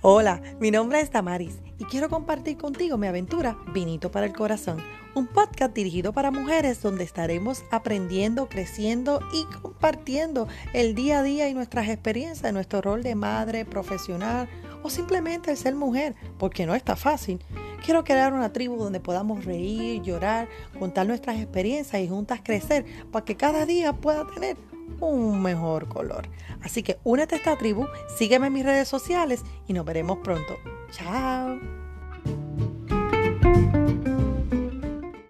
Hola, mi nombre es Damaris y quiero compartir contigo mi aventura Vinito para el Corazón, un podcast dirigido para mujeres donde estaremos aprendiendo, creciendo y compartiendo el día a día y nuestras experiencias, nuestro rol de madre, profesional o simplemente ser mujer, porque no está fácil. Quiero crear una tribu donde podamos reír, llorar, contar nuestras experiencias y juntas crecer para que cada día pueda tener un mejor color. Así que únete a esta tribu, sígueme en mis redes sociales y nos veremos pronto. Chao.